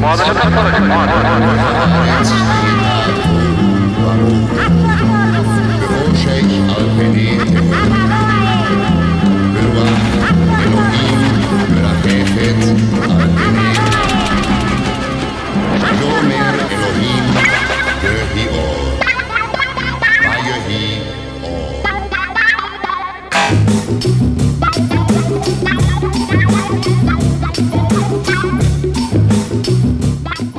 Father,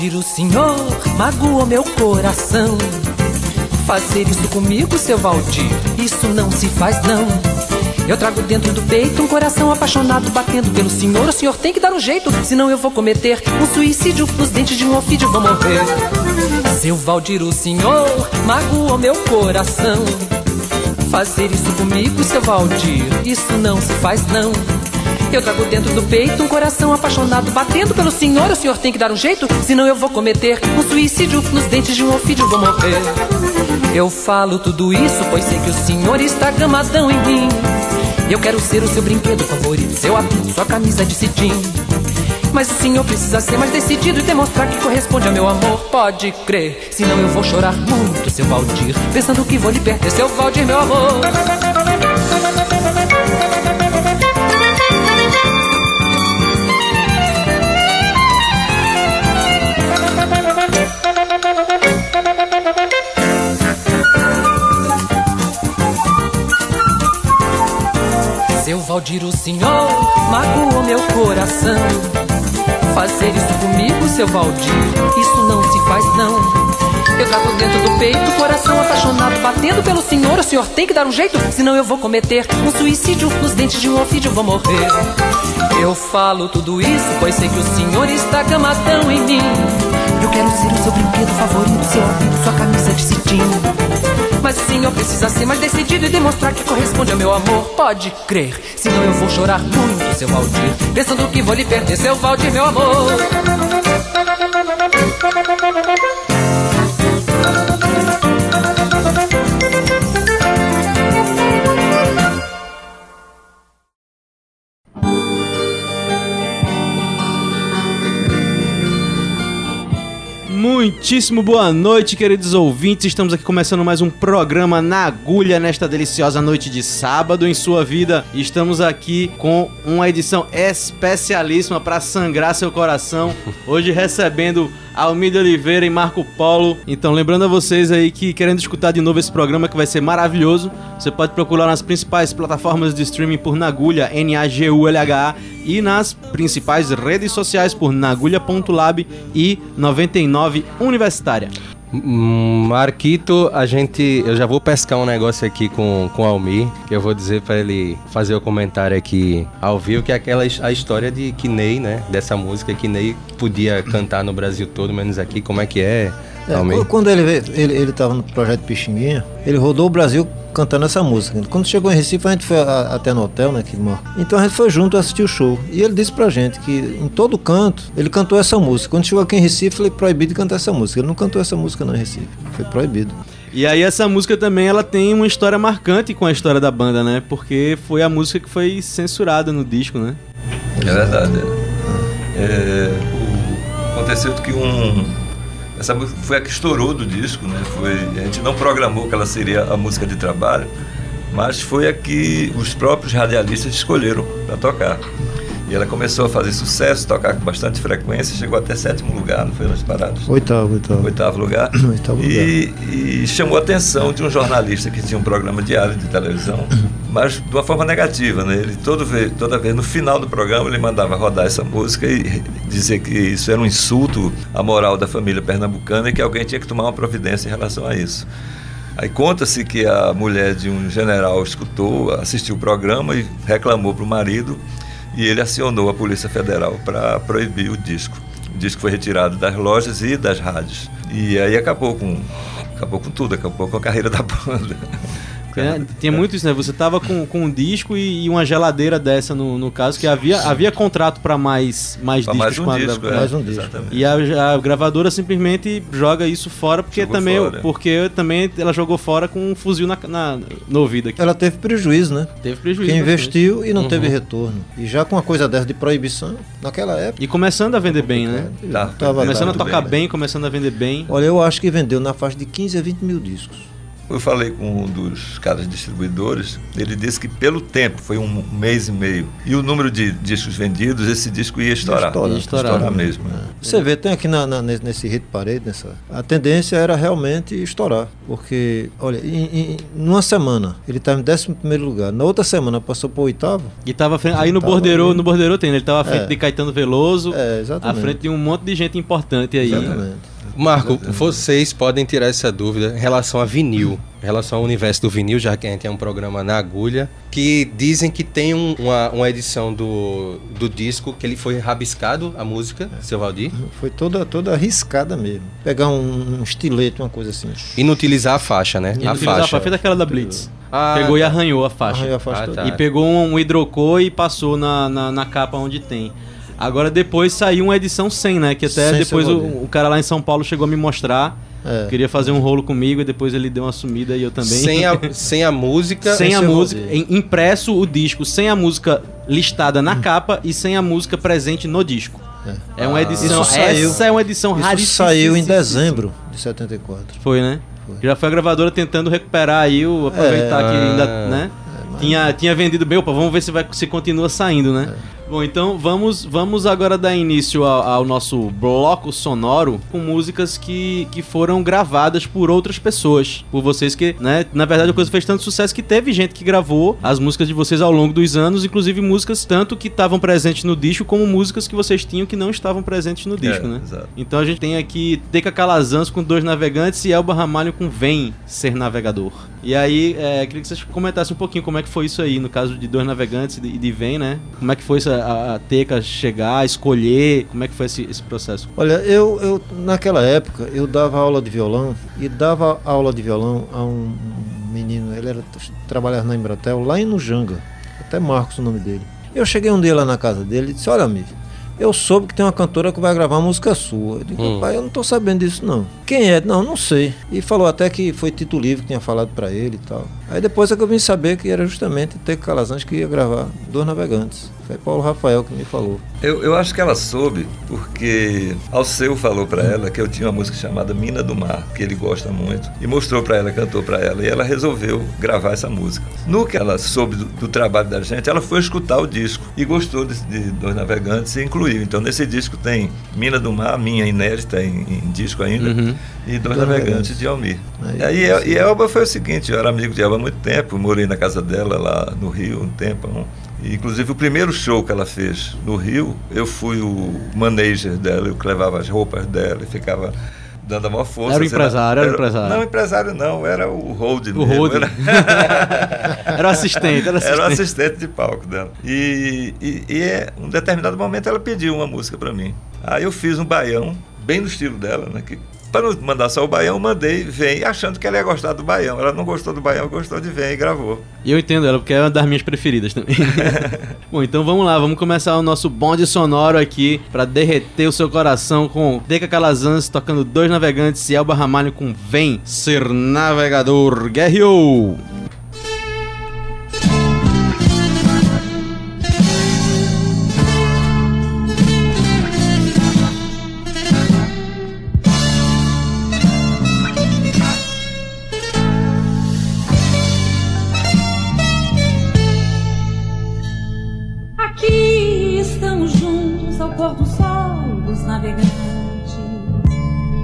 Valdir, o senhor magoou meu coração. Fazer isso comigo, seu Valdir, isso não se faz não. Eu trago dentro do peito um coração apaixonado batendo pelo senhor. O senhor tem que dar um jeito, senão eu vou cometer um suicídio. Nos dentes de um ofídio vou morrer. Seu Valdir, o senhor magoou meu coração. Fazer isso comigo, seu Valdir, isso não se faz não. Eu trago dentro do peito um coração apaixonado batendo pelo senhor. O senhor tem que dar um jeito, senão eu vou cometer um suicídio. Nos dentes de um ofídio vou morrer. Eu falo tudo isso, pois sei que o senhor está gamadão em mim. Eu quero ser o seu brinquedo favorito, seu apito, sua camisa de cetim. Mas o senhor precisa ser mais decidido e demonstrar que corresponde ao meu amor. Pode crer, senão eu vou chorar muito, seu Valdir. Pensando que vou lhe perder, seu Valdir, meu amor. Valdir, o senhor magoou meu coração. Fazer isso comigo, seu Valdir, isso não se faz não. Eu trago dentro do peito coração apaixonado batendo pelo senhor. O senhor tem que dar um jeito, senão eu vou cometer um suicídio. Nos dentes de um ofídio vou morrer. Eu falo tudo isso, pois sei que o senhor está gamadão em mim. Eu quero ser o seu brinquedo favorito, seu apito, sua camisa de cetim. Mas o senhor precisa ser mais decidido e demonstrar que corresponde ao meu amor. Pode crer, senão eu vou chorar muito, seu Valdir. Pensando que vou lhe perder, seu Valdir, meu amor. Muitíssimo boa noite, queridos ouvintes. Estamos aqui começando mais um programa na agulha nesta deliciosa noite de sábado em sua vida. Estamos aqui com uma edição especialíssima para sangrar seu coração. Hoje recebendo Almida Oliveira e Marco Polo. Então, lembrando a vocês aí que querendo escutar de novo esse programa que vai ser maravilhoso, você pode procurar nas principais plataformas de streaming por Nagulha, N-A-G-U-L-H-A, e nas principais redes sociais por nagulha.lab e 99 Universitária. Hum, Marquito, a gente. Eu já vou pescar um negócio aqui com, com o Almir, que eu vou dizer pra ele fazer o comentário aqui ao vivo, que é aquela a história de que Ney, né? Dessa música que Ney podia cantar no Brasil todo, menos aqui. Como é que é, É, quando ele, veio- ele, ele tava no projeto Pixinguinha, ele rodou o Brasil cantando essa música. Quando chegou em Recife, a gente foi a- até no hotel, né? Que, ele mora. então a gente foi junto assistir o show. E ele disse pra gente que em todo canto ele cantou essa música. Quando chegou aqui em Recife, ele é proibido de cantar essa música. Ele não cantou essa música não em Recife. Foi proibido. E aí essa música também ela tem uma história marcante com a história da banda, né? Porque foi a música que foi censurada no disco, né? É verdade. é. É, o- aconteceu que um. Essa música foi a que estourou do disco, né? Foi, a gente não programou que ela seria a música de trabalho, mas foi a que os próprios radialistas escolheram para tocar. E ela começou a fazer sucesso, tocar com bastante frequência, chegou até sétimo lugar, não foi nas paradas? Oitavo, oitavo. Oitavo lugar. Oitavo e, e chamou a atenção de um jornalista que tinha um programa diário de televisão, mas de uma forma negativa, né? Ele todo vez, toda vez no final do programa ele mandava rodar essa música e dizer que isso era um insulto à moral da família pernambucana e que alguém tinha que tomar uma providência em relação a isso. Aí conta-se que a mulher de um general escutou, assistiu o programa e reclamou para o marido e ele acionou a Polícia Federal para proibir o disco. O disco foi retirado das lojas e das rádios. E aí acabou com, acabou com tudo, acabou com a carreira da banda. É, tinha muito isso, né? Você tava com, com um disco e, e uma geladeira dessa, no, no caso, que havia, havia contrato para mais, mais Pra discos mais um com a disco, gra- é, mais um disco. Exatamente. E a, a gravadora simplesmente joga isso fora, porque Jogou também, fora. porque também ela jogou fora com um fuzil na, na- no ouvido aqui. Ela teve prejuízo, né? Teve prejuízo. Quem bastante. investiu e não teve retorno. E já com uma coisa dessa de proibição, naquela época. E começando a vender bem, né? Tá, tava- Começando a tocar bem, bem, né? começando a vender bem. Olha, eu acho que vendeu na faixa de 15 a 20 mil discos. Eu falei com um dos caras distribuidores, ele disse que pelo tempo, foi um mês e meio, e o número de discos vendidos, esse disco ia estourar. estourar. Ia estourar, Ia mesmo. né? Você vê, tem aqui na, na- nesse- hit parede, nessa, a tendência era realmente estourar. Porque, olha, em, em- numa semana ele estava em 11 lugar, na outra semana passou para o oitavo. E tava à frente- aí no Bordeiro, no Bordeiro tem, né? ele tava à frente É. de Caetano Veloso, É, à frente de um monte de gente importante aí. Exatamente. Marco, vocês podem tirar essa dúvida em relação a vinil, em relação ao universo do vinil, já que a gente tem um programa na agulha, que dizem que tem um- uma, uma edição do, do disco que ele foi rabiscado, a música, seu Valdir, Foi toda, toda arriscada mesmo. Pegar um, um estilete, uma coisa assim. e não utilizar a faixa, né? Ele a utilizava faixa. Fez aquela da Blitz. Ah, Pegou e tá. arranhou a faixa. Arranhou a faixa Ah, toda. tá. E pegou um, um hidrocor e passou na, na, na capa onde tem. Agora depois saiu uma edição 100, né? Que até Sem depois o, o cara lá em São Paulo chegou a me mostrar. É. Queria fazer um rolo comigo e depois ele deu uma sumida e eu também. Sem a, sem a música. Sem a seu música, em- impresso o disco sem a música listada na capa e sem a música presente no disco. É, uma edição. Isso saiu- essa é uma edição Isso raríssima. saiu em dezembro de 74. Foi, né? Já foi a gravadora tentando recuperar aí, o, aproveitar É. que ainda, Ah. né? Tinha, tinha vendido bem, opa, vamos ver se, vai, se continua saindo, né? É. Bom, então vamos, vamos agora dar início ao, ao nosso bloco sonoro com músicas que, que foram gravadas por outras pessoas. Por vocês que, né? Na verdade, a coisa fez tanto sucesso que teve gente que gravou as músicas de vocês ao longo dos anos, inclusive músicas tanto que estavam presentes no disco, como músicas que vocês tinham que não estavam presentes no disco, É, né? exato. Então a gente tem aqui Teca Calazans com dois navegantes e Elba Ramalho com Vem Ser Navegador. E aí, é, queria que vocês comentassem um pouquinho como é que foi isso aí, no caso de dois navegantes e de, de Vem, né? Como é que foi essa, a, a Teca chegar, escolher, como é que foi esse, esse processo? Olha, eu, eu naquela época eu dava aula de violão e dava aula de violão a um menino, ele era trabalhava na Embratel lá em Nujanga, até Marcos o nome dele. Eu cheguei um dia lá na casa dele e disse: "Olha, amigo, eu soube que tem uma cantora que vai gravar uma música sua. Eu digo, Hum. pai, eu não tô sabendo disso não. Quem é? Não, não sei. E falou até que foi Tito Livre que tinha falado pra ele e tal. Aí depois é que eu vim saber que era justamente Teco Calazans que ia gravar Dois Navegantes. Foi Paulo Rafael que me falou. Eu, eu acho que ela soube porque Alceu falou pra ela que eu tinha uma música chamada Mina do Mar, que ele gosta muito, e mostrou pra ela, cantou pra ela, e ela resolveu gravar essa música. No que ela soube do, do trabalho da gente, ela foi escutar o disco e gostou de, de Dois Navegantes e incluiu. Então nesse disco tem Mina do Mar, minha inédita em, em disco ainda, Uhum. e Dois Dois Navegantes Navegantes. de Almir. Aí, E, aí, e Elba foi o seguinte, eu era amigo de Elba muito tempo, morei na casa dela lá no Rio um tempo. E, inclusive o primeiro show que ela fez no Rio, eu fui o manager dela, eu levava as roupas dela e ficava dando a maior força. Era o assim, empresário, era o empresário. Não, empresário não, era o hold O Rode. Era, era o assistente, era assistente. era o assistente de palco dela. E, e, e é, um determinado momento ela pediu uma música pra mim. Aí eu fiz um baião, bem no estilo dela, né? Que, para não mandar só o baião, mandei Vem, achando que ela ia gostar do baião. Ela não gostou do baião, gostou de Vem e gravou. E eu entendo ela, porque é uma das minhas preferidas também. Bom, então vamos lá, vamos começar o nosso bonde sonoro aqui pra derreter o seu coração com Deca Calazans tocando dois navegantes e Elba Ramalho com Vem Ser Navegador. Guerreou!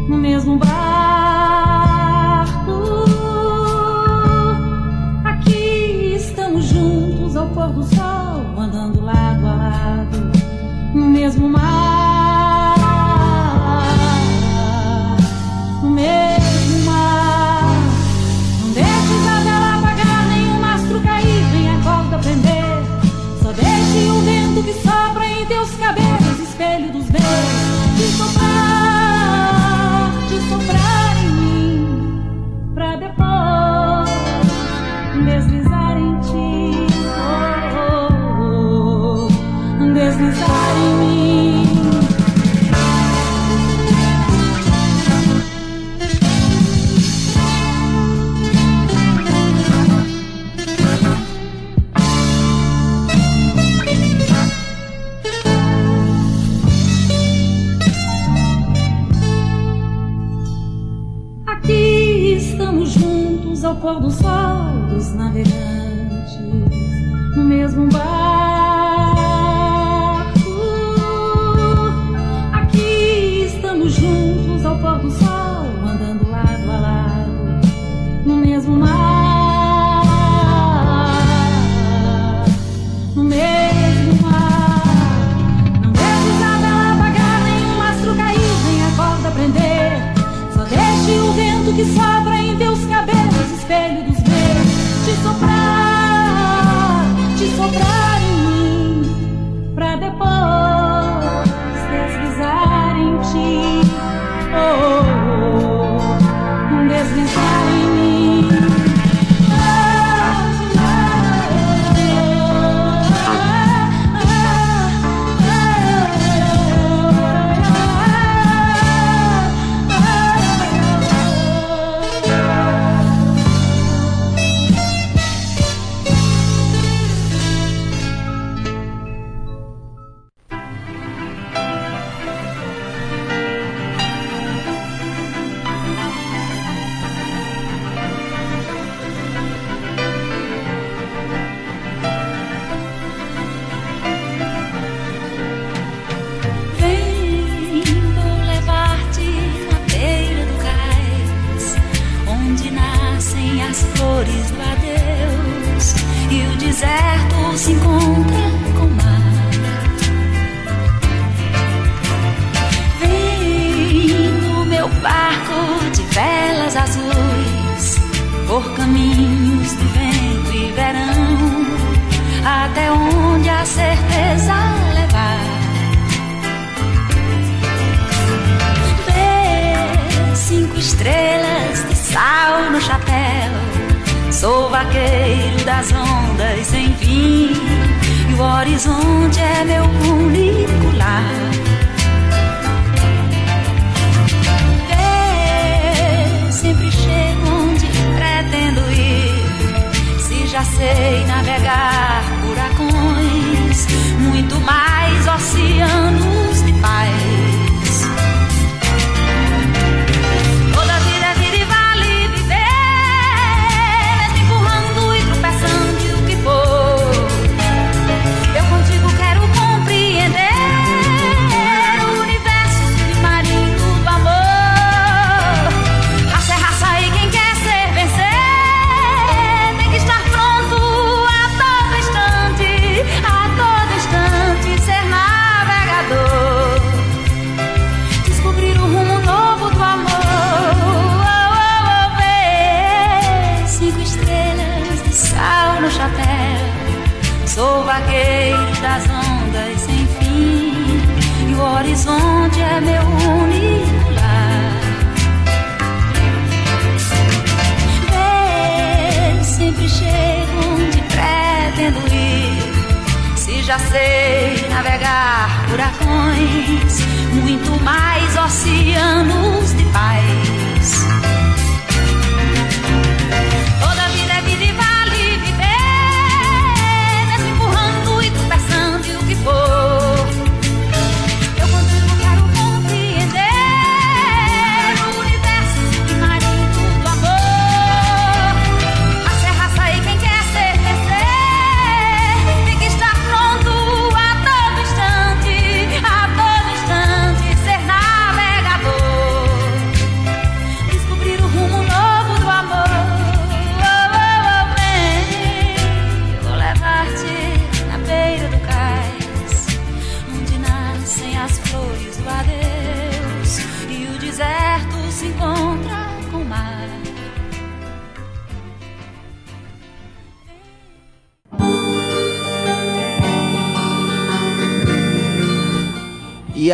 No mesmo barco.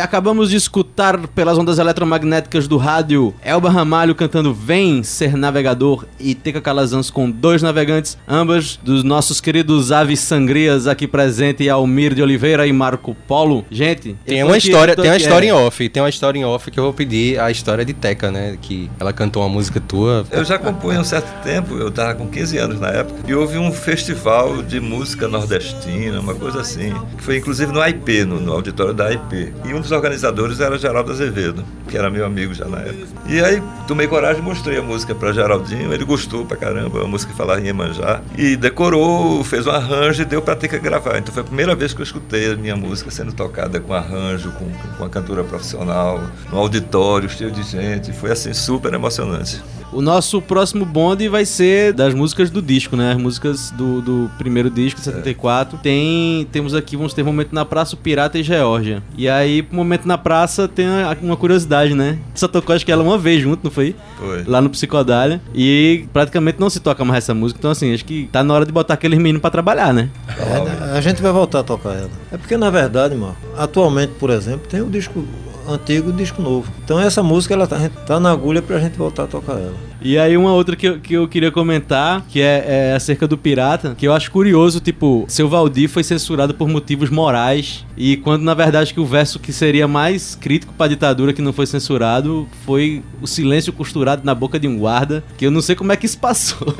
Acabamos de escutar pelas ondas eletromagnéticas do rádio Elba Ramalho cantando Vem Ser Navegador e Teca Calazans com dois navegantes, ambas dos nossos queridos aves sangrias aqui presente, Almir de Oliveira e Marco Polo. Gente, Tem uma aqui- história, tem uma história é. em off, tem uma história em off que eu vou pedir a história de Teca, né? Que ela cantou uma música tua. Eu já compunha um certo tempo, eu estava com 15 anos na época, e houve um festival de música nordestina, uma coisa assim, que foi inclusive no AIP, no, no auditório da AIP. E um dos organizadores era Geraldo Azevedo, que era meu amigo já na época. E aí tomei coragem e mostrei a música para Geraldinho, ele gostou pra caramba, uma música que falava em Iemanjá, e decorou, fez um arranjo e deu para ter que gravar. Então foi a primeira vez que eu escutei a minha música sendo tocada com arranjo, com, com uma cantora profissional, no auditório, cheio de gente. Foi assim super emocionante. O nosso próximo bonde vai ser das músicas do disco, né? As músicas do, do primeiro disco, 74. Tem, temos aqui, vamos ter Momento na Praça, o Pirata e Geórgia. E aí, pro Momento na Praça, tem uma curiosidade, né? Só tocou acho que ela uma vez junto, não foi? Foi. Lá no Psicodália. E praticamente não se toca mais essa música. Então, assim, acho que tá na hora de botar aqueles meninos pra trabalhar, né? É, a gente vai voltar a tocar ela. É porque, na verdade, Marco, atualmente, por exemplo, tem o disco antigo e disco novo. Então essa música ela tá, tá na agulha pra gente voltar a tocar ela. E aí uma outra que eu, que eu queria comentar, que é, é acerca do Pirata, que eu acho curioso, tipo, seu Valdir foi censurado por motivos morais, e quando na verdade que o verso que seria mais crítico pra ditadura que não foi censurado foi o silêncio costurado na boca de um guarda, que eu não sei como é que isso passou.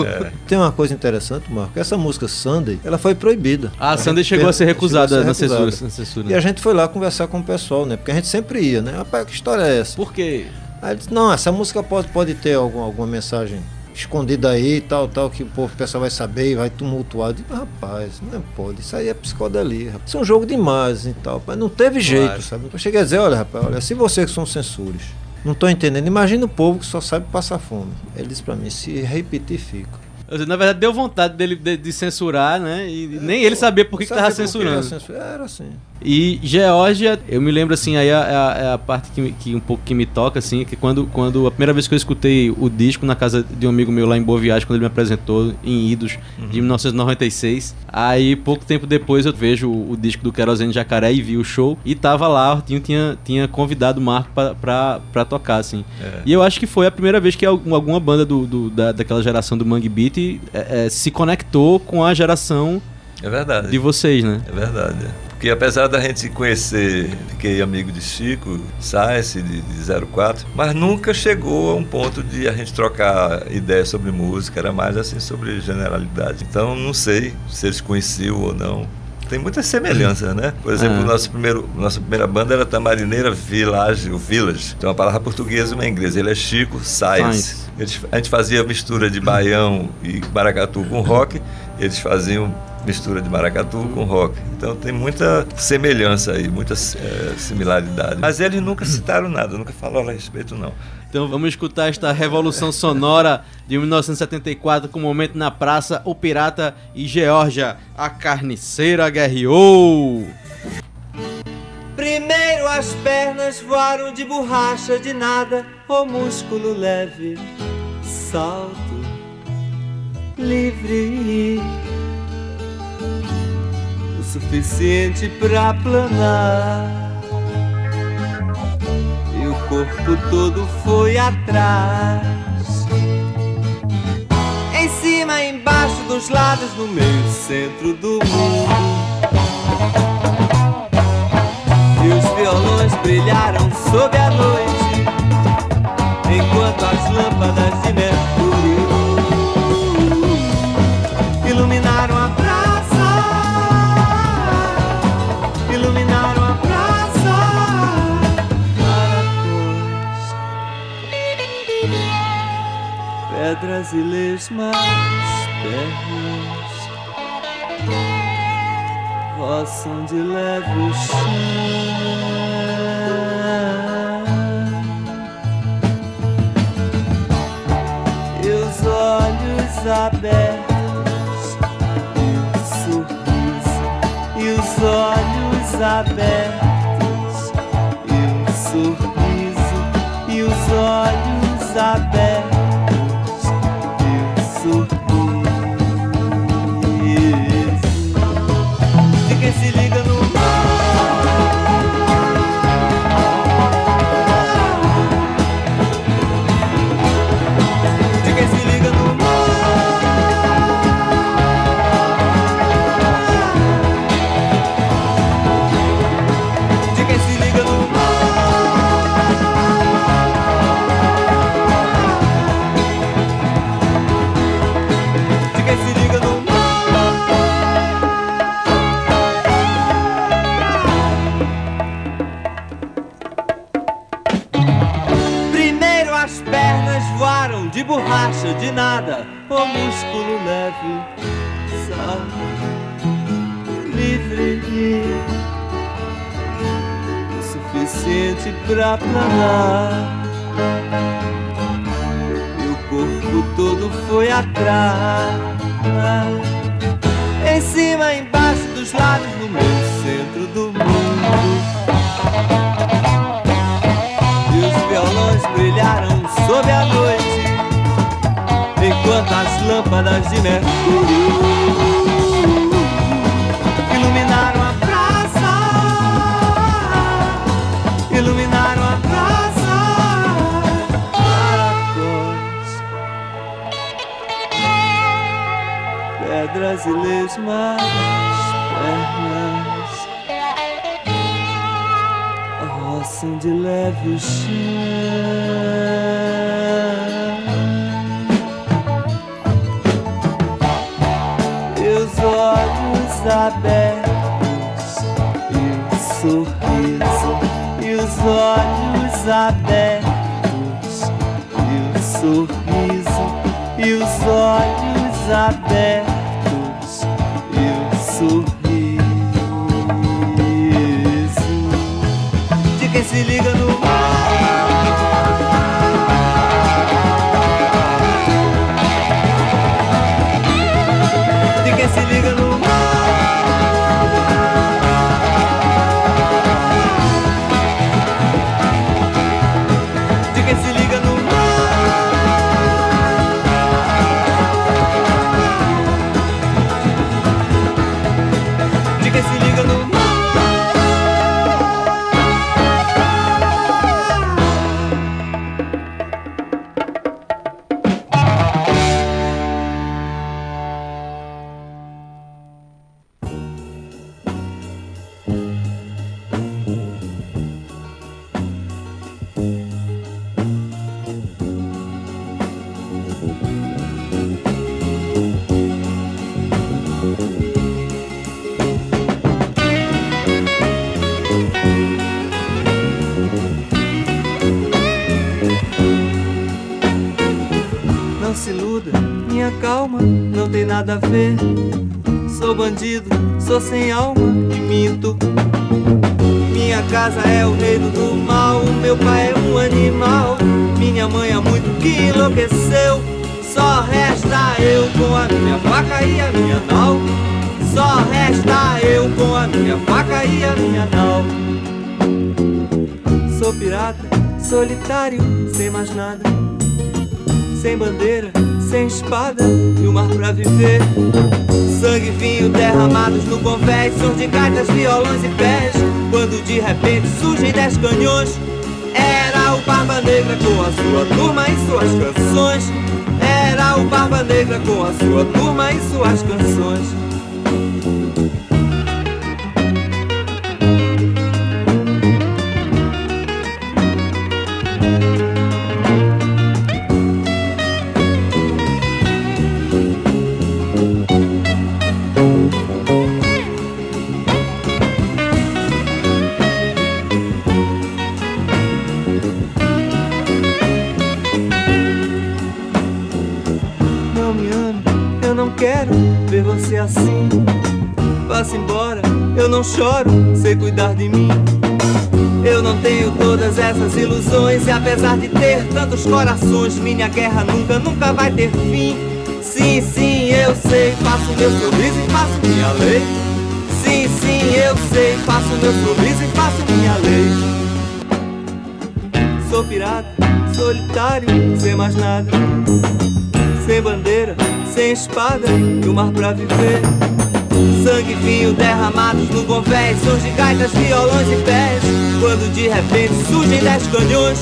Tem uma coisa interessante, Marco. Essa música Sunday, ela foi proibida. Ah, a Sunday chegou a ser recusada a na ser censura, recusada. na censura. E a gente foi lá conversar com o pessoal, né? Porque a gente sempre ia, né? Rapaz, que história é essa? Por quê? Aí ele disse, não, essa música pode, pode ter algum, alguma mensagem escondida aí, tal, tal, que o povo, pessoal vai saber e vai tumultuar. Eu digo, rapaz, não pode, isso aí é psicodelia. rapaz. Isso é um jogo de imagem e tal, mas não teve jeito, Claro. sabe? Eu cheguei a dizer, olha, rapaz, olha, se vocês que são censores, não estão entendendo, imagina o povo que só sabe passar fome. Ele disse pra mim, se repetir, sei, Na verdade, deu vontade dele de, de censurar, né? E nem ele sabia por que, que Sabe tava por que censurando. era? Era assim. E Geórgia, eu me lembro assim, aí é a, é a parte que, que um pouco que me toca, assim, que quando, quando a primeira vez que eu escutei o disco na casa de um amigo meu lá em Boa Viagem, quando ele me apresentou em Idos, de 1996, aí pouco tempo depois eu vejo o, o disco do Querosene Jacaré e vi o show, e tava lá, o Artinho tinha, tinha convidado o Marco pra, pra, pra tocar, assim. E eu acho que foi a primeira vez que algum- alguma banda do, do- da, daquela geração do Mangue Beat é, é, se conectou com a geração É verdade. de vocês, né? É verdade. Porque apesar da gente conhecer, fiquei amigo de Chico Sainz, de, de 04, mas nunca chegou a um ponto de a gente trocar ideias sobre música, era mais assim sobre generalidade. Então não sei se eles conheciam ou não. Tem muitas semelhanças, né? Por exemplo, Ah. nosso primeiro, nossa primeira banda era Tamarineira Village, o Village. Tem uma palavra portuguesa e uma inglesa. Ele é Chico Sainz. Sainz. Eles- a gente fazia mistura de baião e maracatu com rock, eles faziam mistura de maracatu com rock. Então tem muita semelhança aí, muita eh, similaridade. Mas eles nunca citaram nada, nunca falaram a respeito, não. Então vamos escutar esta revolução sonora de 1974 com o momento na praça, o pirata e Geórgia, a carniceira guerreou. Primeiro as pernas voaram de borracha de nada, o músculo leve, salto livre, suficiente pra planar. E o corpo todo foi atrás. Em cima, embaixo, dos lados, no meio, centro do mundo. E os violões brilharam sob a noite, enquanto as lâmpadas de Mercúrio iluminaram E lesmas, pernas. Roçam de leve o chão. E os olhos abertos, e o sorriso, e os olhos abertos, e o sorriso, e os olhos abertos, de nada, o músculo leve, sabe, livre, o suficiente pra planar. E o corpo todo foi atrás, em cima, embaixo dos lados, no meio, centro do mundo. E os violões brilharam sob a noite, enquanto as lâmpadas de mercúrio iluminaram a praça, iluminaram a praça. Caracóis, pedras e lesmas, pernas roçam de leve o chão. Abertos e o sorriso. E os olhos abertos e o sorriso. E os olhos abertos tem nada a ver. Sou bandido, sou sem alma e minto. Minha casa é o reino do mal, meu pai é um animal. Minha mãe há muito que enlouqueceu. Só resta eu com a minha faca e a minha nau. Só resta eu com a minha faca e a minha nau. Sou pirata, solitário, sem mais nada sem bandeira, sem espada e o mar pra viver. Sangue e vinho derramados no convés, sons de gaitas, violões e pés. Quando de repente surgem dez canhões, era o Barba Negra com a sua turma e suas canções. Era o Barba Negra com a sua turma e suas canções. Apesar de ter tantos corações, minha guerra nunca, nunca vai ter fim. Sim, sim, eu sei, faço meu sorriso e faço minha lei. Sim, sim, eu sei, faço meu sorriso e faço minha lei. Sou pirata, solitário, sem mais nada. Sem bandeira, sem espada e o mar pra viver. Sangue vinho derramados no convés, sons de gaitas, violões e pés. Quando de repente surgem dez canhões,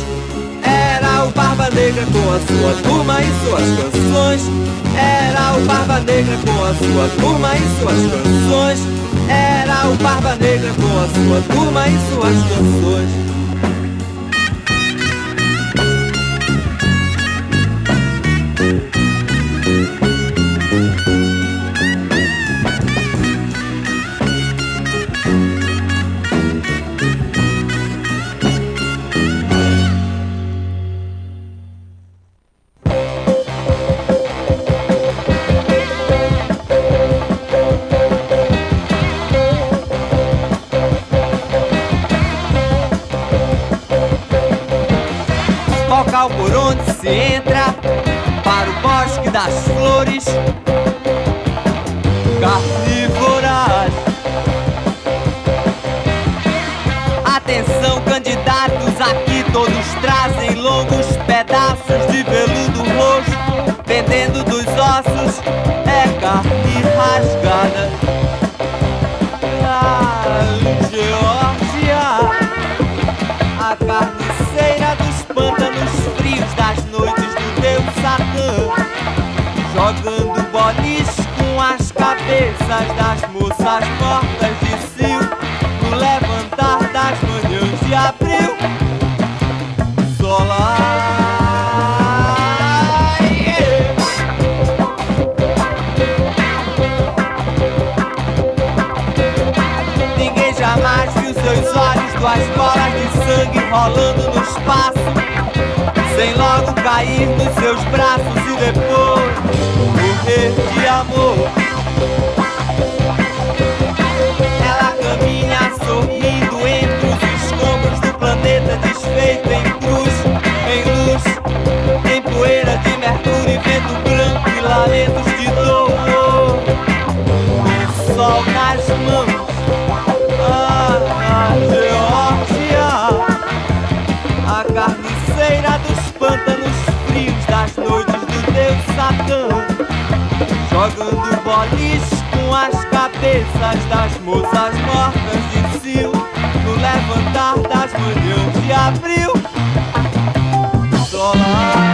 era o Barba Negra com a sua turma e suas canções. Era o Barba Negra com a sua turma e suas canções. Era o Barba Negra com a sua turma e suas canções. Cabeças Das moças mortas de cio No levantar das manhãs de abril. Solar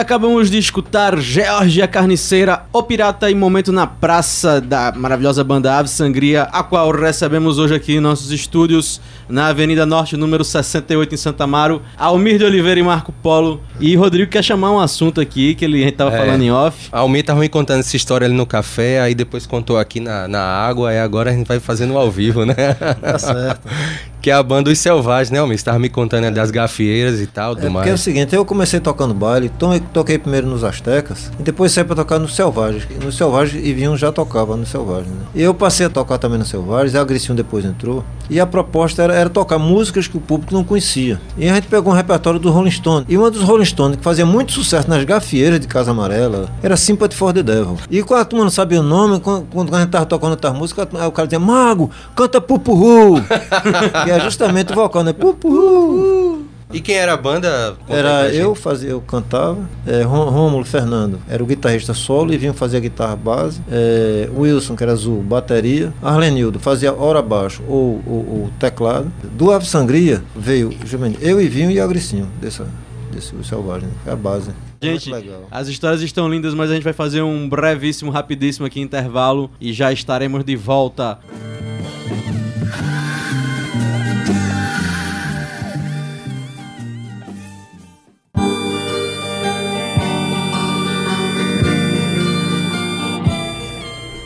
acabamos de escutar Georgia Carniceira, O Pirata em Momento na Praça da maravilhosa banda Ave Sangria, a qual recebemos hoje aqui em nossos estúdios, na Avenida Norte, número 68, em Santa Amaro. Almir de Oliveira e Marco Polo. E Rodrigo quer chamar um assunto aqui, que ele, a gente tava É. falando em off. A Almir tava me contando essa história ali no café, aí depois contou aqui na, na água, e agora a gente vai fazendo ao vivo, né? Tá certo. que é a banda Os Selvagens, né, Almir? Você tava me contando né, das gafieiras e tal, do É porque é o mais. seguinte, eu comecei tocando baile, to- toquei primeiro nos Astecas e depois saí pra tocar no Selvagens. No Selvagens e Vinho já tocava no Selvagens, né? E eu passei a tocar também no Selvagens, a Gricinho depois entrou. E a proposta era, era tocar músicas que o público não conhecia. E a gente pegou um repertório do Rolling Stone. E uma dos Rolling Stone que fazia muito sucesso nas gafieiras de Casa Amarela era Sympathy for the Devil. E quando a turma não sabia o nome, quando, quando a gente tava tocando outras músicas, o cara dizia, Mago, canta Pupurru! que é justamente o vocal, né? Pupurru! E quem era a banda? Era eu fazia, eu cantava, é, Rô- Rômulo Fernando era o guitarrista solo e vinha fazer a guitarra base, é, Wilson, que era azul, bateria, Arlenildo fazia hora baixo ou o, teclado. Do Ave Sangria veio justamente eu e Vinho e Agricinho, dessa, desse o Selvagem, né? foi a base. Gente, Muito legal. as histórias estão lindas, mas a gente vai fazer um brevíssimo, rapidíssimo aqui intervalo e já estaremos de volta.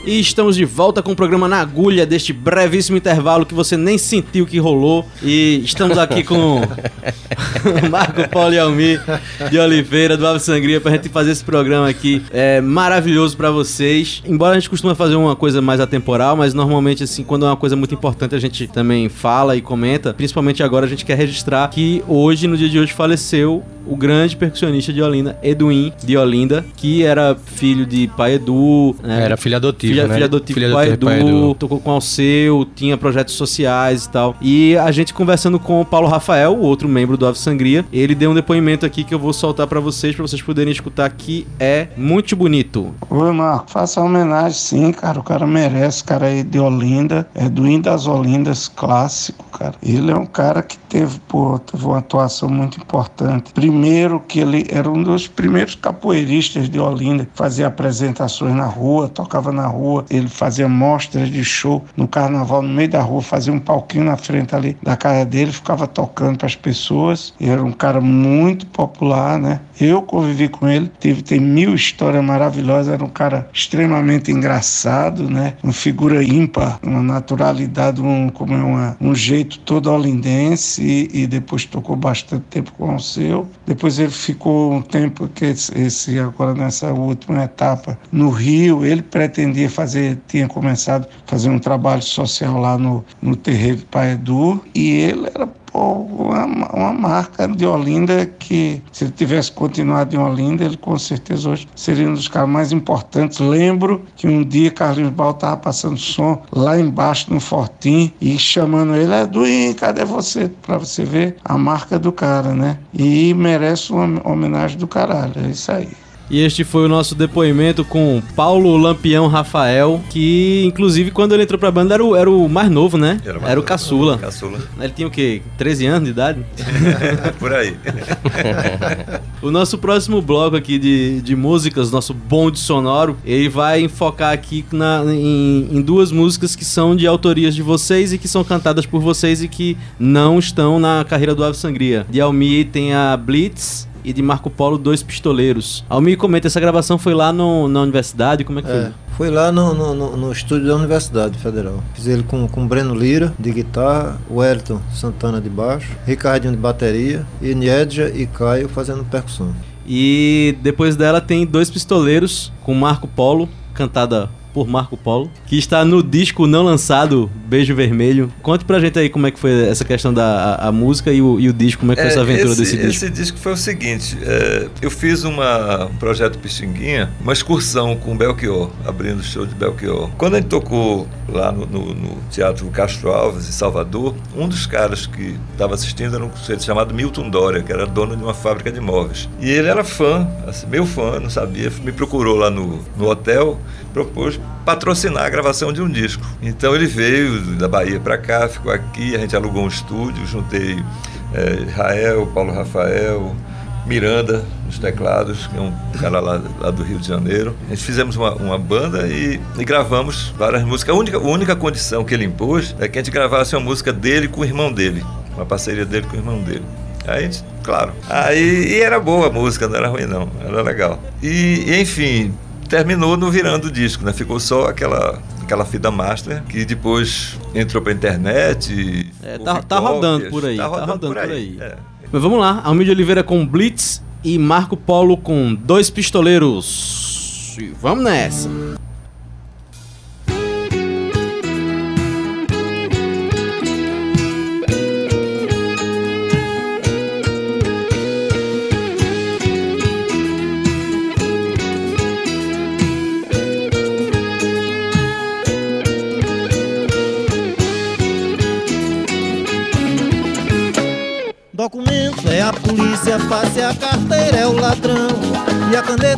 E estamos de volta com o programa Na Agulha deste brevíssimo intervalo que você nem sentiu que rolou. E estamos aqui com Marco Paulo e Almir de Oliveira, do Ave Sangria, pra gente fazer esse programa aqui é, maravilhoso pra vocês. Embora a gente costuma fazer uma coisa mais atemporal, mas normalmente, assim, quando é uma coisa muito importante, a gente também fala e comenta. Principalmente agora, a gente quer registrar que hoje, no dia de hoje, faleceu o grande percussionista de Olinda, Edwin de Olinda, que era filho de pai Edu. né? Era filho adotivo. Filho filha, né? filha adotiva Filha do pai do pai Edu. tocou com o Alceu, tinha projetos sociais e tal. E a gente conversando com o Paulo Rafael, o outro membro do Ave Sangria, ele deu um depoimento aqui que eu vou soltar pra vocês, pra vocês poderem escutar, que é muito bonito. Oi, Marco. Faça homenagem, sim, cara. O cara merece. O cara é de Olinda, é do Hino das Olindas clássico, cara. Ele é um cara que teve, pô, teve uma atuação muito importante. Primeiro, que ele era um dos primeiros capoeiristas de Olinda, que fazia apresentações na rua, tocava na rua. Ele fazia mostras de show no carnaval, no meio da rua, fazia um palquinho na frente ali da casa dele, ficava tocando para as pessoas. Era um cara muito popular, né? Eu convivi com ele, tive, tem mil histórias maravilhosas, era um cara extremamente engraçado, né? Uma figura ímpar, uma naturalidade, um, como é uma, um jeito todo olindense e, e depois tocou bastante tempo com o seu. Depois ele ficou um tempo que esse, esse agora nessa última etapa no Rio, ele pretendia fazer, tinha começado a fazer um trabalho social lá no, no terreiro Pai Edu e ele era uma, uma marca de Olinda que, se ele tivesse continuado em Olinda, ele com certeza hoje seria um dos caras mais importantes. Lembro que um dia Carlinhos Bal estava passando som lá embaixo no Fortim e chamando ele, Eduinho, cadê você? Para você ver a marca do cara, né? E merece uma homenagem do caralho, é isso aí. E este foi o nosso depoimento com Paulo Lampião Rafael, que inclusive quando ele entrou pra banda era o, era o mais novo, né? Era Era, o novo. caçula. Caçula. Ele tinha o quê? 13 anos de idade? Por aí. O nosso próximo bloco aqui de, de músicas, nosso bonde sonoro, ele vai enfocar aqui na- em, em duas músicas que são de autorias de vocês e que são cantadas por vocês e que não estão na carreira do Ave Sangria. De Almi tem a Blitz e de Marco Polo, Dois Pistoleiros. Almi comenta, essa gravação foi lá no- na universidade, como é que É, foi lá no, no, no- estúdio da Universidade Federal. Fiz ele com, com Breno Lira, de guitarra, Wellington Santana de baixo, Ricardinho de bateria, e Niedja e Caio fazendo percussão. E depois dela tem Dois Pistoleiros com Marco Polo, cantada por Marco Polo, que está no disco não lançado Beijo Vermelho. Conte pra gente aí como é que foi essa questão da a, a música e o, e o disco, como é que foi essa aventura esse, desse disco. Esse disco foi o seguinte: é, eu fiz uma, um projeto Pixinguinha, uma excursão com o Belchior, abrindo o show de Belchior. Quando a gente tocou lá no, no- no Teatro Castro Alves, em Salvador, um dos caras que estava assistindo era um sujeito chamado Milton Dória, que era dono de uma fábrica de móveis. E ele era fã, assim, meu fã, não sabia, me procurou lá no, no hotel, propôs patrocinar a gravação de um disco. Então ele veio da Bahia para cá, ficou aqui, a gente alugou um estúdio, juntei é, Israel, Paulo Rafael, Miranda nos teclados, que é um cara lá, lá do Rio de Janeiro. A gente fizemos uma, uma banda e, e gravamos várias músicas. A única, a única condição que ele impôs é que a gente gravasse uma música dele com o irmão dele, uma parceria dele com o irmão dele. Aí, claro. Aí e era boa a música, não era ruim não, era legal. E, enfim, terminou no virando o disco, né? Ficou só aquela aquela fita master que depois entrou pra internet. e É, tá, tá rodando por aí, Tá tá rodando, rodando por aí. é. Mas vamos lá, Almir de Oliveira com Blitz e Marco Polo com Dois Pistoleiros. E vamos nessa.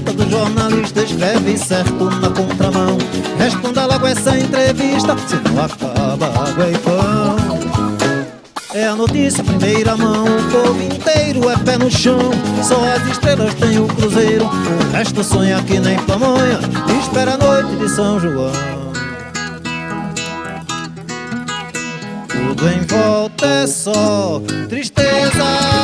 A caneta do jornalista escreve certo na contramão. Responda logo essa entrevista, se não acaba água e pão. É a notícia primeira mão, o povo inteiro é pé no chão. Só as estrelas têm o cruzeiro, o resto sonha que nem pamonha. Espera a noite de São João. Tudo em volta é só tristeza.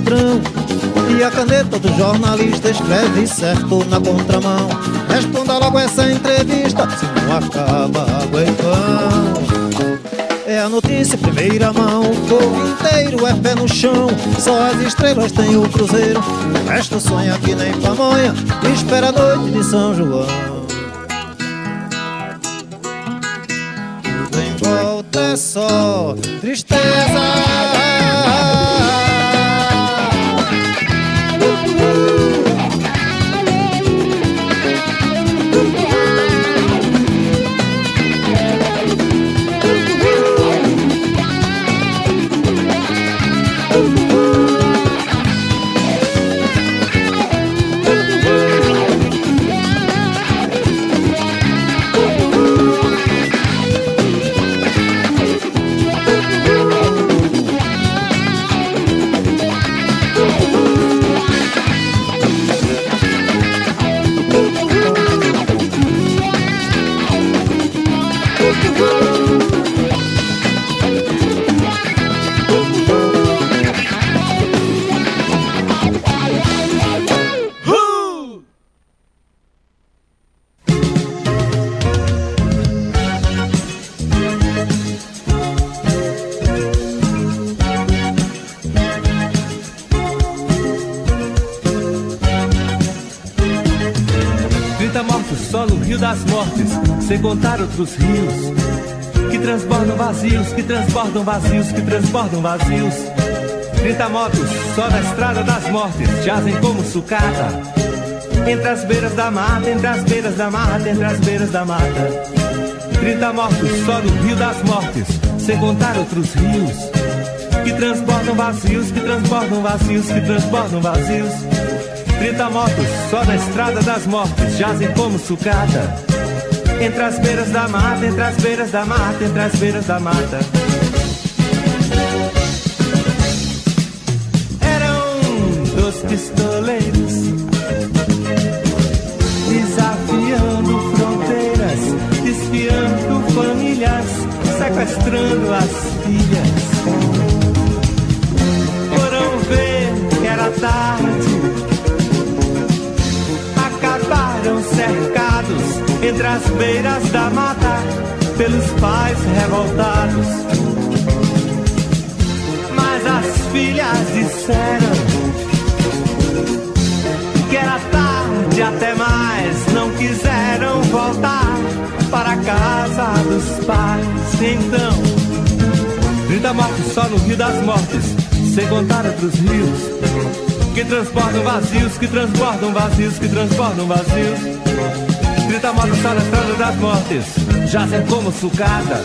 Ladrão. E a caneta do jornalista escreve certo na contramão. Responda logo essa entrevista, se não acaba pão. É a notícia primeira mão, o povo inteiro é pé no chão. Só as estrelas têm o cruzeiro, o resto sonha que nem pamonha. Espera a noite de São João. Volta é só tristeza. Contar outros rios que transbordam vazios, que transbordam vazios, que transbordam vazios. Trinta motos só na estrada das mortes, jazem como sucata. Entre as beiras da mata, entre as beiras da mata, entre as beiras da mata. Trinta mortos só no Rio das Mortes, sem contar outros rios que transbordam vazios, que transbordam vazios, que transbordam vazios. Trinta motos só na estrada das mortes, jazem como sucata. Entre as beiras da mata, entre as beiras da mata, entre as beiras da mata. Eram dois pistoleiros desafiando fronteiras, desfiando famílias, sequestrando as filhas. Foram ver que era tarde, entre as beiras da mata pelos pais revoltados. Mas as filhas disseram que era tarde até mais, não quiseram voltar para a casa dos pais. Então, 30 mortes só no Rio das Mortes, sem contar outros rios que transbordam vazios, que transbordam vazios, que transbordam vazios. 30 motos só na estrada das mortes, jazem como sucata.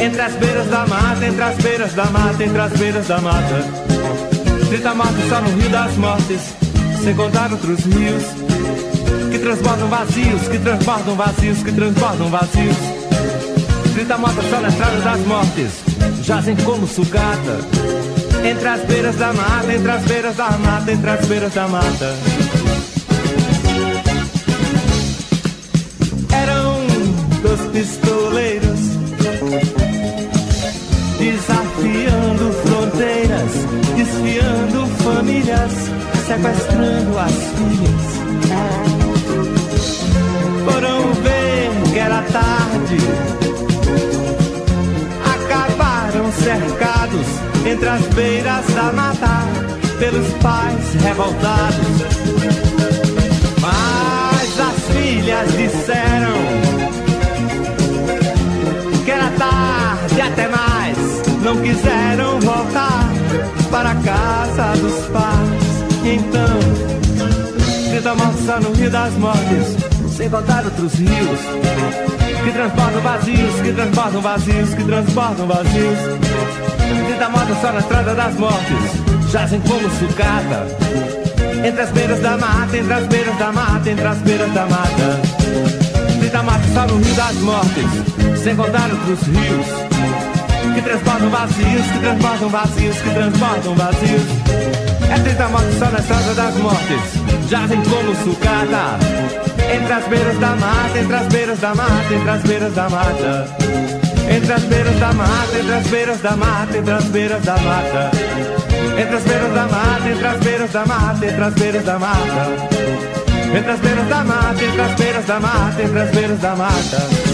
Entre as beiras da mata, entre as beiras da mata, entre as beiras da mata. 30 motos só no Rio das Mortes, sem contar outros rios que transbordam vazios, que transbordam vazios, que transbordam vazios. 30 motos só na estrada das mortes, jazem como sucata. Entre as beiras da mata, entre as beiras da mata, entre as beiras da mata. Dois pistoleiros desafiando fronteiras, desfiando famílias, sequestrando as filhas. Foram ver que era tarde, acabaram cercados entre as beiras da mata pelos pais revoltados. Mas as filhas disseram tarde até mais, não quiseram voltar para a casa dos pais. Então, 30 mortos só no Rio das Mortes, sem contar outros rios que transbordam vazios, que transbordam vazios, que transbordam vazios. 30 motos só na estrada das mortes, jazem como sucata. Entre as beiras da mata, entre as beiras da mata, entre as beiras da mata. 30 motos só no Rio das Mortes, sem contar outros rios que transbordam vazios, que transbordam vazios, que transbordam vazios. É 30 motos só na estrada das mortes, jazem como sucata. Entre as beiras da mata, entre as beiras da mata, entre as beiras da mata. Entre as beiras da mata, entre as beiras da mata, entre as beiras da mata. Entre as beiras da mata, entre as beiras da mata, entre as beiras da mata. Entre as beiras da mata, entre as beiras da mata, entre as beiras da mata.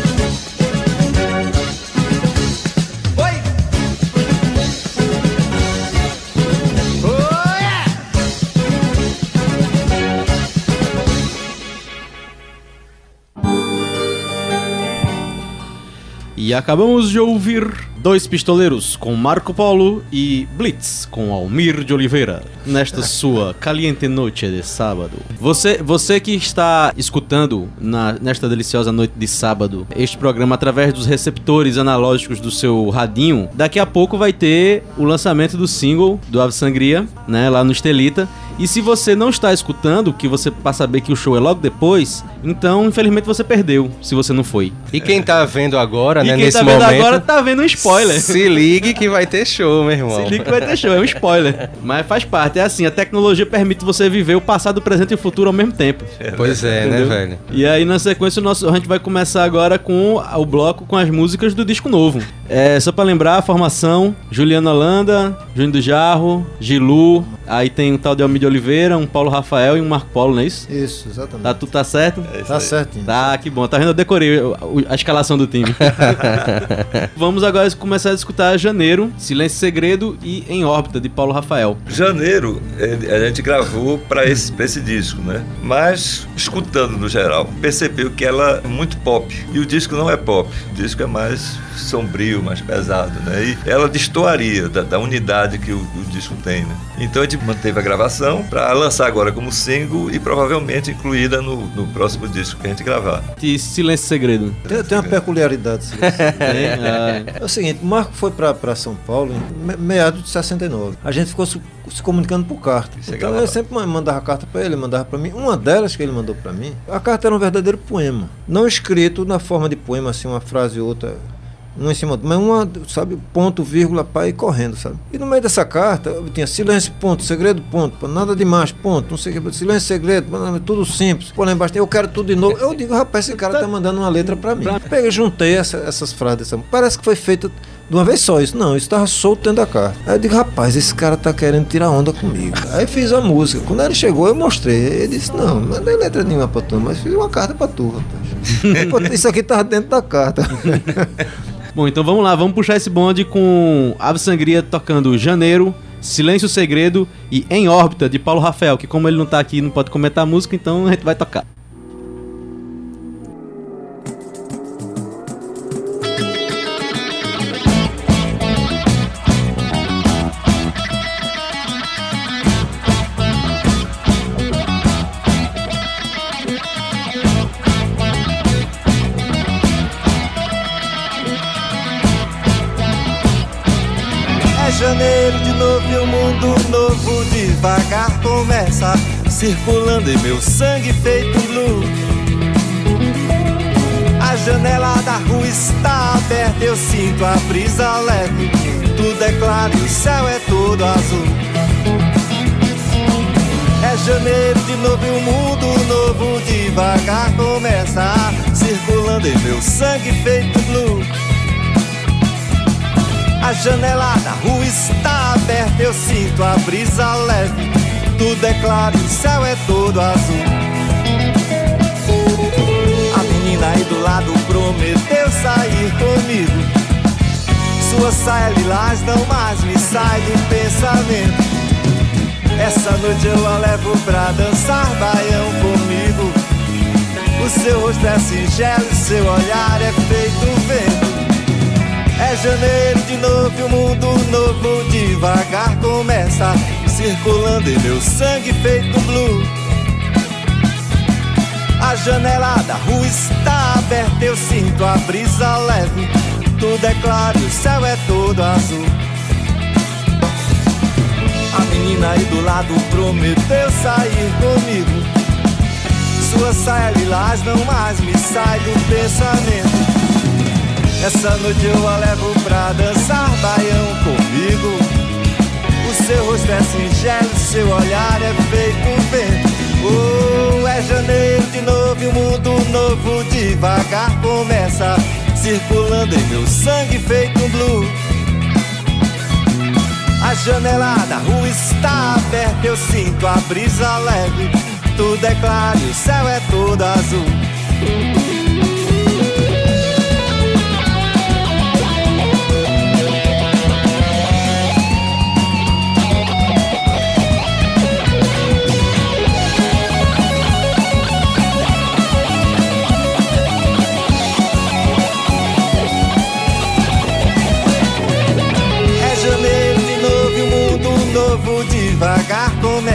E acabamos de ouvir Dois Pistoleiros com Marco Polo e Blitz com Almir de Oliveira nesta sua caliente noite de sábado. Você, você que está escutando na- nesta deliciosa noite de sábado este programa através dos receptores analógicos do seu radinho, daqui a pouco vai ter o lançamento do single do Ave Sangria, né, lá no Estelita. E se você não está escutando, que você passa a saber que o show é logo depois, então infelizmente você perdeu, se você não foi. E quem tá vendo agora, E né, quem nesse tá vendo momento, agora tá vendo um spoiler. se ligue que vai ter show, meu irmão. Se liga que vai ter show, é um spoiler. Mas faz parte, é assim, a tecnologia permite você viver o passado, o presente e o futuro ao mesmo tempo. Pois é, né, Entendeu? velho? E aí, na sequência, o nosso, a gente vai começar agora com o bloco com as músicas do disco novo. É, só pra lembrar, a formação, Juliana Holanda, Júnior do Jarro, Gilu, aí tem um tal de Almir de Oliveira, um Paulo Rafael e um Marco Polo, não é isso? Isso, exatamente. Tá, tudo tá certo? Tá certinho. Tá, que bom. Tá vendo? Eu decorei a escalação do time. Vamos agora começar a escutar Janeiro, Silêncio e Segredo e Em Órbita, de Paulo Rafael. Janeiro, ele- a gente gravou para esse, pra esse disco, né? Mas, escutando no geral, percebeu que ela é muito pop. E o disco não é pop. O disco é mais sombrio, mais pesado, né? E ela destoaria da, da unidade que o, o disco tem, né? Então a gente manteve a gravação para lançar agora como single e provavelmente incluída no, no próximo disco que a gente gravar. E Silêncio e Segredo. Tem, tem uma peculiaridade. Ah, É o seguinte, o Marco foi pra, pra São Paulo em me- meados de 69. A gente ficou se, se comunicando por carta. Chegava Então eu sempre ma- mandava carta pra ele, mandava pra mim. Uma delas que ele mandou pra mim, a carta era um verdadeiro poema. Não escrito na forma de poema, assim, uma frase ou outra. Um em cima do mas uma, sabe, ponto, vírgula, pá, e correndo, sabe? E no meio dessa carta, eu tinha silêncio, ponto, segredo, ponto, nada demais, ponto, não sei o que, silêncio, segredo, tudo simples. Pô, lá embaixo, eu quero tudo de novo. Eu digo, rapaz, esse cara tá mandando uma letra pra mim. Peguei, juntei essa- essas frases, dessa, parece que foi feita de uma vez só isso. Não, isso tava solto dentro da carta. Aí eu digo, rapaz, esse cara tá querendo tirar onda comigo. Aí fiz a música. Quando ele chegou, eu mostrei. Ele disse, não, não mandei letra nenhuma pra tu, mas fiz uma carta pra tu, rapaz. Isso aqui tava dentro da carta. Bom, então vamos lá, vamos puxar esse bonde com Ave Sangria tocando Janeiro, Silêncio Segredo e Em Órbita, de Paulo Rafael, que como ele não tá aqui não pode comentar a música, então a gente vai tocar. Em meu sangue feito um blue. A janela da rua está aberta, eu sinto a brisa leve. Tudo é claro e o céu é todo azul. É janeiro de novo e o mundo novo devagar começa circulando em meu sangue feito um blue. A janela da rua está aberta, eu sinto a brisa leve. Tudo é claro o céu é todo azul. A menina aí do lado prometeu sair comigo. Sua saia lilás não mais me sai do pensamento. Essa noite eu a levo pra dançar baião comigo. O seu rosto é singelo, seu olhar é feito vento. É janeiro de novo e o mundo novo devagar começa circulando em meu sangue feito blue. A janela da rua está aberta, eu sinto a brisa leve. Tudo é claro e o céu é todo azul. A menina aí do lado prometeu sair comigo. Sua saia lilás não mais me sai do pensamento. Essa noite eu a levo pra dançar baião comigo. Seu rosto é singelo, seu olhar é feito um vento. Oh, é janeiro de novo e o mundo novo devagar começa circulando em meu sangue feito um blue. A janela da rua está aberta, eu sinto a brisa leve. Tudo é claro o céu é todo azul.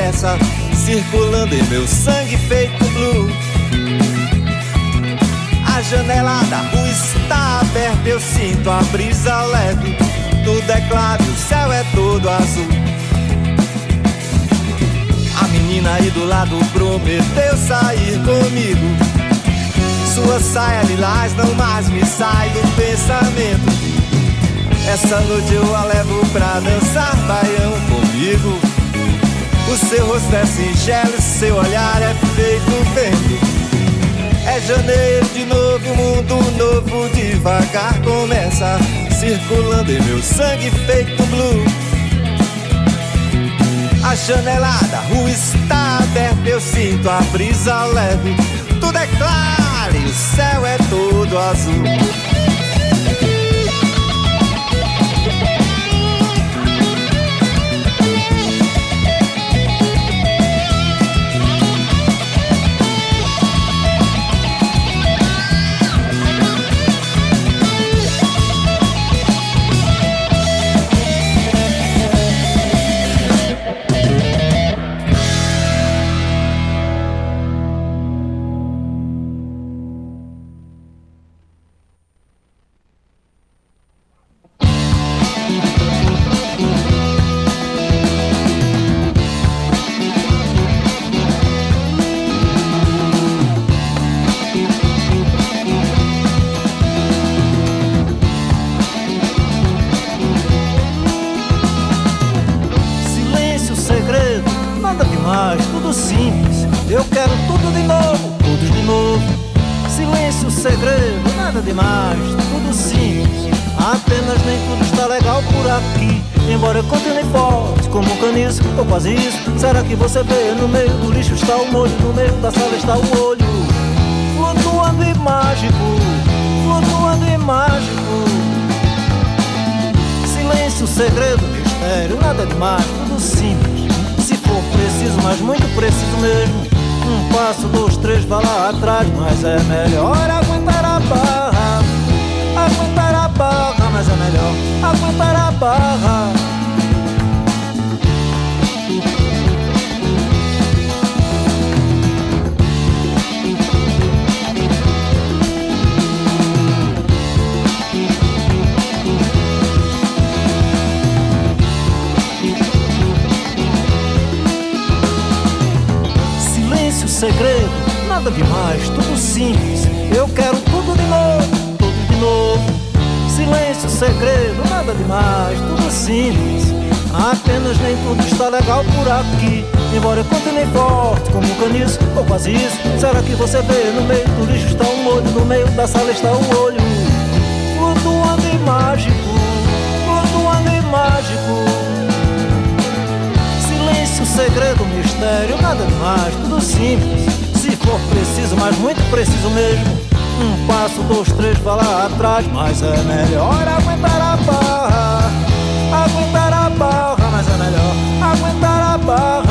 Começa circulando em meu sangue feito blue. A janela da rua está aberta, eu sinto a brisa leve. Tudo é claro o céu é todo azul. A menina aí do lado prometeu sair comigo. Sua saia lilás não mais me sai do pensamento. Essa noite eu a levo pra dançar baião comigo. O seu rosto é singelo, seu olhar é feito vento. É janeiro de novo, um mundo novo devagar começa circulando em meu sangue feito blue. A janela da rua está aberta, eu sinto a brisa leve. Tudo é claro e o céu é todo azul. Embora eu continue forte como um caniço, ou quase isso. Será que você vê no meio do lixo está um olho, no meio da sala está um olho? Flutuando e mágico, flutuando e mágico. Silêncio, segredo, mistério, nada demais, tudo simples. Se for preciso, mas muito preciso mesmo. Um passo, dois, três, vá lá atrás, mas é melhor aguentar a barra. Aguentar a barra, mas é melhor aguentar a barra.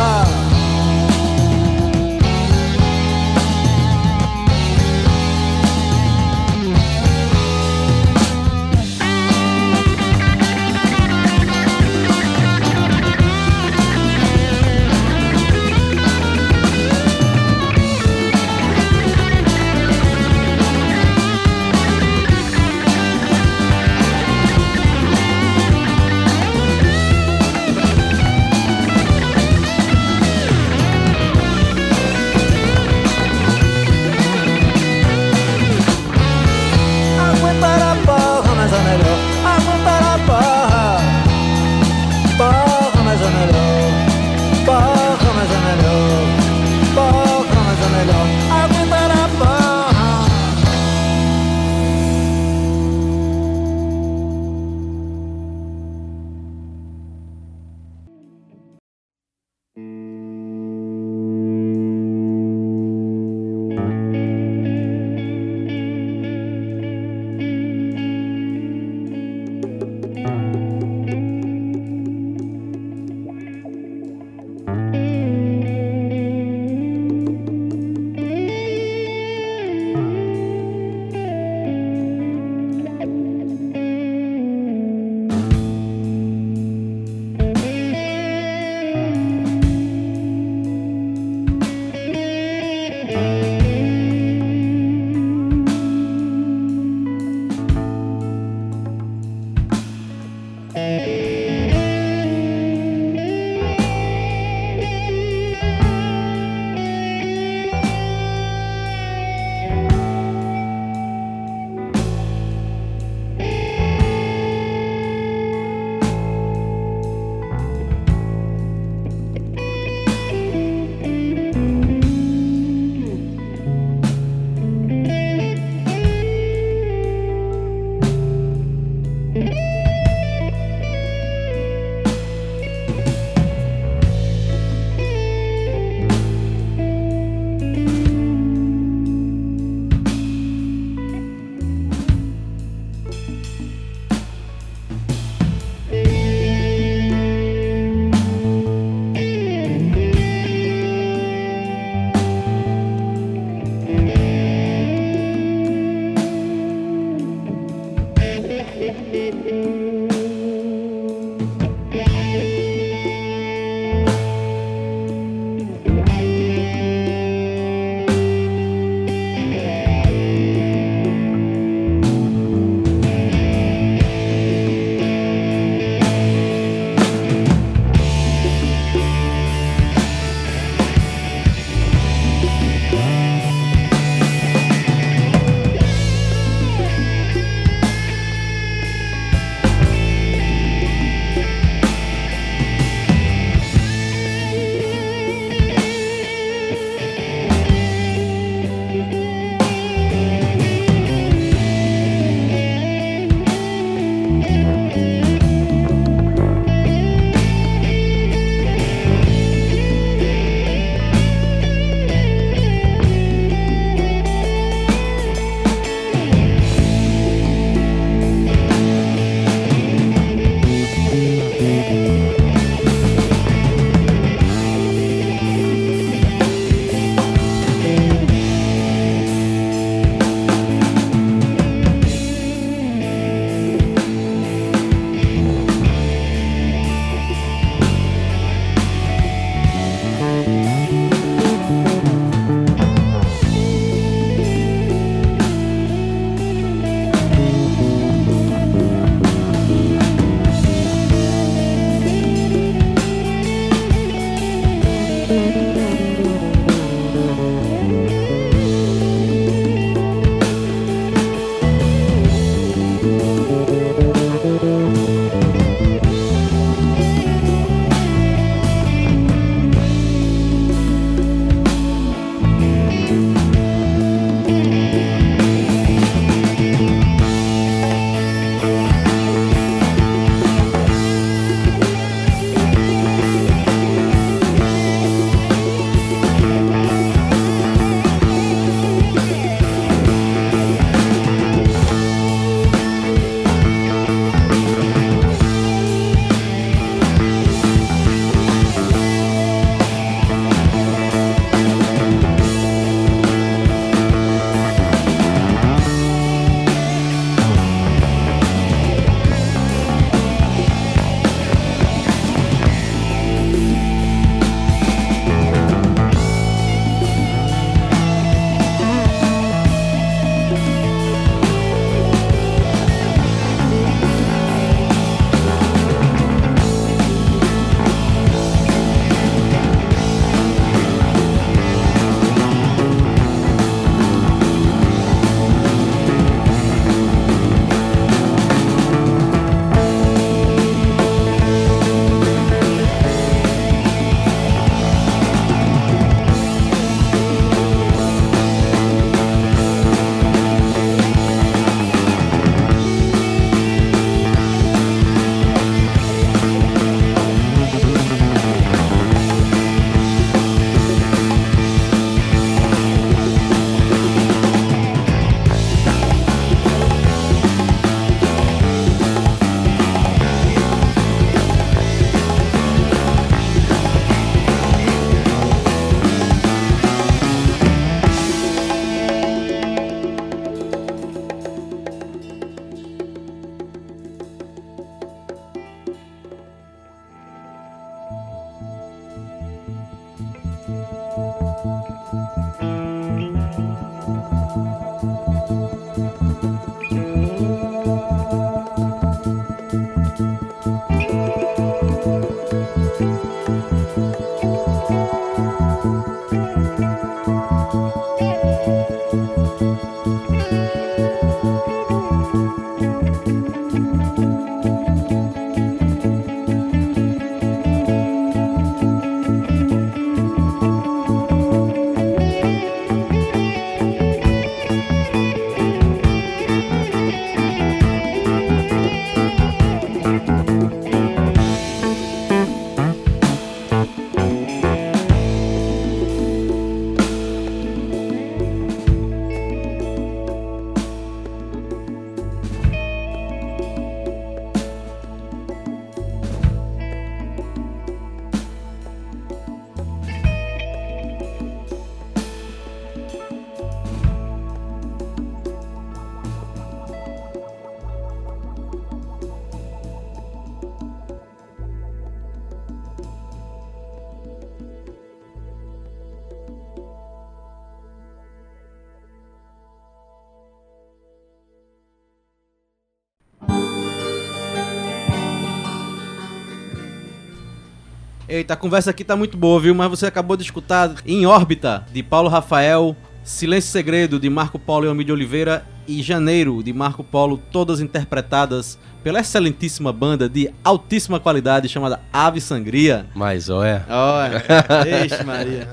Eita, a conversa aqui tá muito boa, viu? Mas você acabou de escutar Em Órbita, de Paulo Rafael, Silêncio e Segredo, de Marco Paulo e de Oliveira, e Janeiro, de Marco Paulo, todas interpretadas pela excelentíssima banda de altíssima qualidade chamada Ave Sangria. Mas olha. Olha, Ixi, Maria.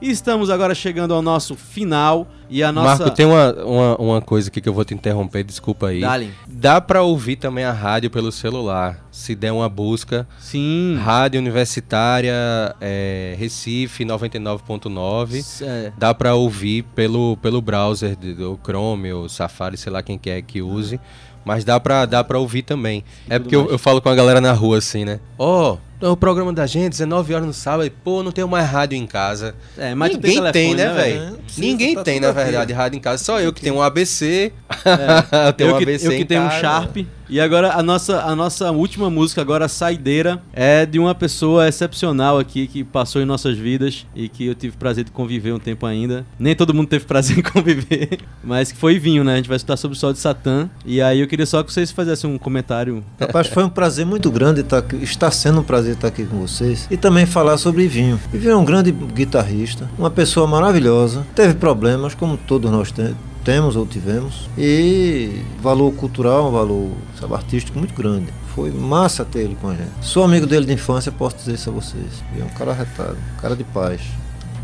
E estamos agora chegando ao nosso final e a nossa... Marco, tem uma, uma, uma coisa aqui que eu vou te interromper, desculpa aí. Dale. Dá pra ouvir também a rádio pelo celular. Se der uma busca. Sim. Rádio Universitária é, Recife 99.9. É, Dá pra ouvir pelo, pelo browser do Chrome ou Safari, sei lá quem quer que use. Mas dá pra, dá pra ouvir também. é tudo porque eu, eu falo com a galera na rua assim, né? Ó, o programa da gente, 19 horas no sábado. e, Pô, não tenho mais rádio em casa. É, mas tem Ninguém tem, telefone, né, né, velho? Ninguém tá tem, na verdade, rádio em casa. Só eu que tenho um ABC. É. tenho eu, um que, ABC eu que tenho um. Sharp. E agora a nossa, a nossa última música, agora a saideira, é de uma pessoa excepcional aqui que passou em nossas vidas e que eu tive prazer de conviver um tempo ainda. Nem todo mundo teve prazer em conviver, mas que foi vinho, né? A gente vai escutar sobre o sol de Satã. E aí eu queria só que vocês fizessem um comentário. Rapaz, foi um prazer muito grande estar aqui, está sendo um prazer estar aqui com vocês e também falar sobre Vinho. E Vinho é um grande guitarrista, uma pessoa maravilhosa, teve problemas como todos nós te- temos ou tivemos e valor cultural, um valor sabe, artístico muito grande. Foi massa ter ele com a gente. Sou amigo dele de infância, posso dizer isso a vocês. E é um cara retado, um cara de paz.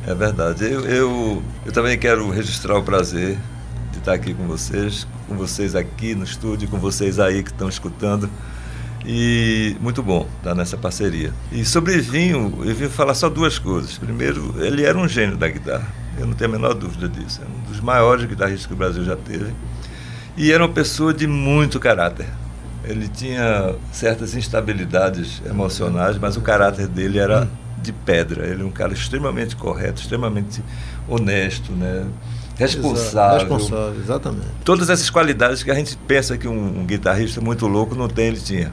É verdade. Eu, eu, eu também quero registrar o prazer de estar aqui com vocês, com vocês aqui no estúdio, com vocês aí que estão escutando. E muito bom estar nessa parceria. E sobre vinho, eu vim falar só duas coisas. Primeiro, ele era um gênio da guitarra. Eu não tenho a menor dúvida disso. É um dos maiores guitarristas que o Brasil já teve. E era uma pessoa de muito caráter. Ele tinha certas instabilidades emocionais, mas o caráter dele era de pedra. Ele é um cara extremamente correto, extremamente honesto, né? Responsável. Responsável, exatamente. Todas essas qualidades que a gente pensa que um, um guitarrista muito louco não tem, ele tinha.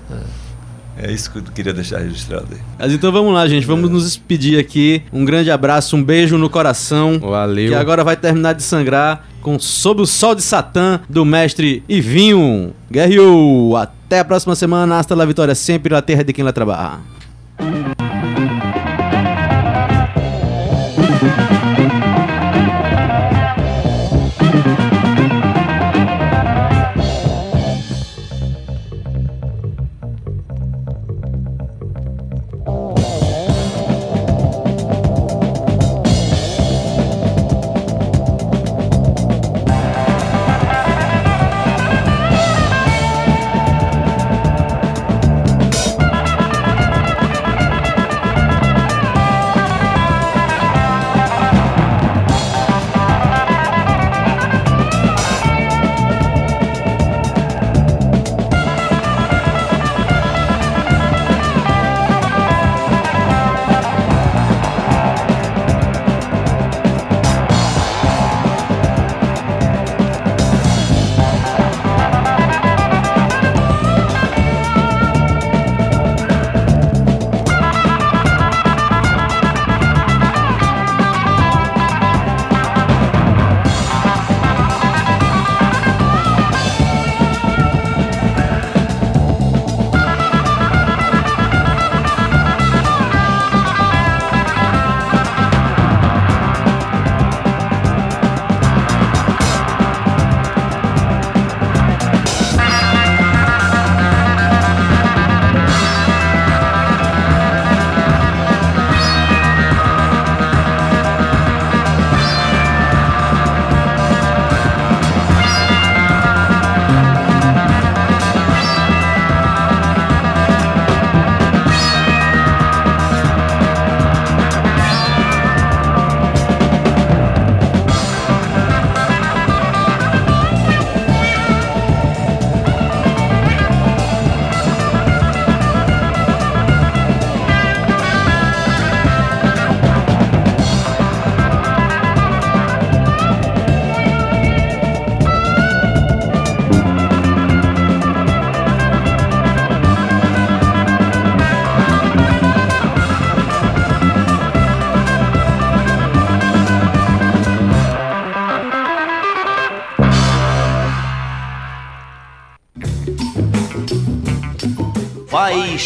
É. isso que eu queria deixar registrado aí. Mas então vamos lá, gente. Vamos nos despedir aqui. Um grande abraço, um beijo no coração. Valeu. Que agora vai terminar de sangrar com Sob o Sol de Satã, do mestre Ivinho. Guerreou! Até a próxima semana. Hasta la vitória sempre na terra de quem lá trabalha.